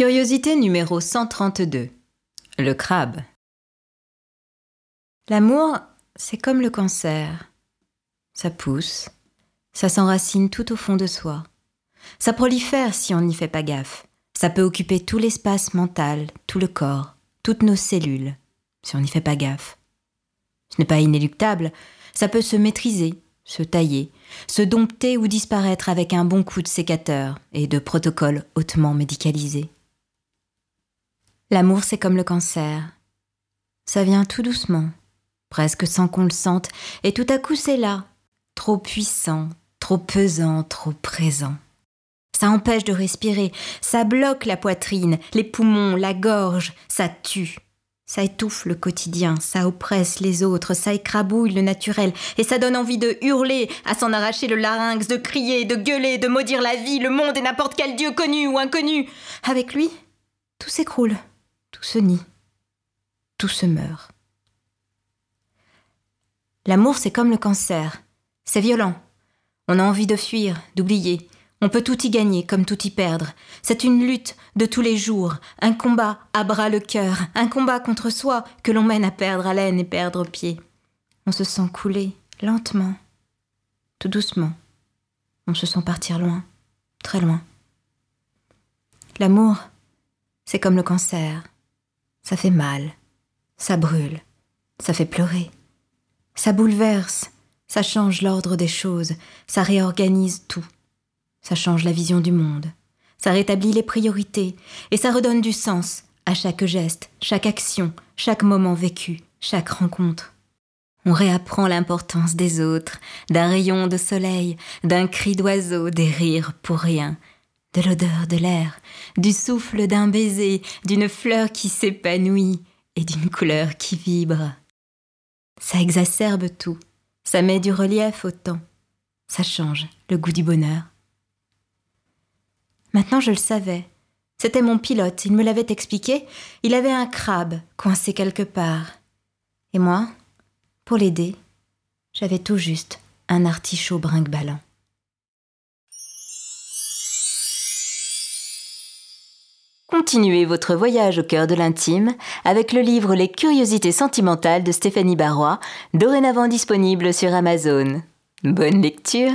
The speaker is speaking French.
Curiosité numéro 132. Le crabe. L'amour, c'est comme le cancer. Ça pousse, ça s'enracine tout au fond de soi. Ça prolifère si on n'y fait pas gaffe. Ça peut occuper tout l'espace mental, tout le corps, toutes nos cellules, si on n'y fait pas gaffe. Ce n'est pas inéluctable, ça peut se maîtriser, se tailler, se dompter ou disparaître avec un bon coup de sécateur et de protocoles hautement médicalisés. L'amour, c'est comme le cancer. Ça vient tout doucement, presque sans qu'on le sente, et tout à coup c'est là, trop puissant, trop pesant, trop présent. Ça empêche de respirer, ça bloque la poitrine, les poumons, la gorge, ça tue. Ça étouffe le quotidien, ça oppresse les autres, ça écrabouille le naturel, et ça donne envie de hurler, à s'en arracher le larynx, de crier, de gueuler, de maudire la vie, le monde et n'importe quel dieu connu ou inconnu. Avec lui, tout s'écroule tout se nie, tout se meurt. L'amour, c'est comme le cancer. C'est violent. On a envie de fuir, d'oublier. On peut tout y gagner comme tout y perdre. C'est une lutte de tous les jours, un combat à bras le cœur, un combat contre soi que l'on mène à perdre haleine et perdre pied. On se sent couler, lentement, tout doucement. On se sent partir loin, très loin. L'amour, c'est comme le cancer. Ça fait mal, ça brûle, ça fait pleurer, ça bouleverse, ça change l'ordre des choses, ça réorganise tout, ça change la vision du monde, ça rétablit les priorités. Et ça redonne du sens à chaque geste, chaque action, chaque moment vécu, chaque rencontre. On réapprend l'importance des autres, d'un rayon de soleil, d'un cri d'oiseau, des rires pour rien, de l'odeur de l'air, du souffle d'un baiser, d'une fleur qui s'épanouit et d'une couleur qui vibre. Ça exacerbe tout, ça met du relief au temps, ça change le goût du bonheur. Maintenant je le savais. C'était mon pilote, il me l'avait expliqué, il avait un crabe coincé quelque part. Et moi, pour l'aider, j'avais tout juste un artichaut brinque-ballant. Continuez votre voyage au cœur de l'intime avec le livre Les curiosités sentimentales de Stéphanie Barrois, dorénavant disponible sur Amazon. Bonne lecture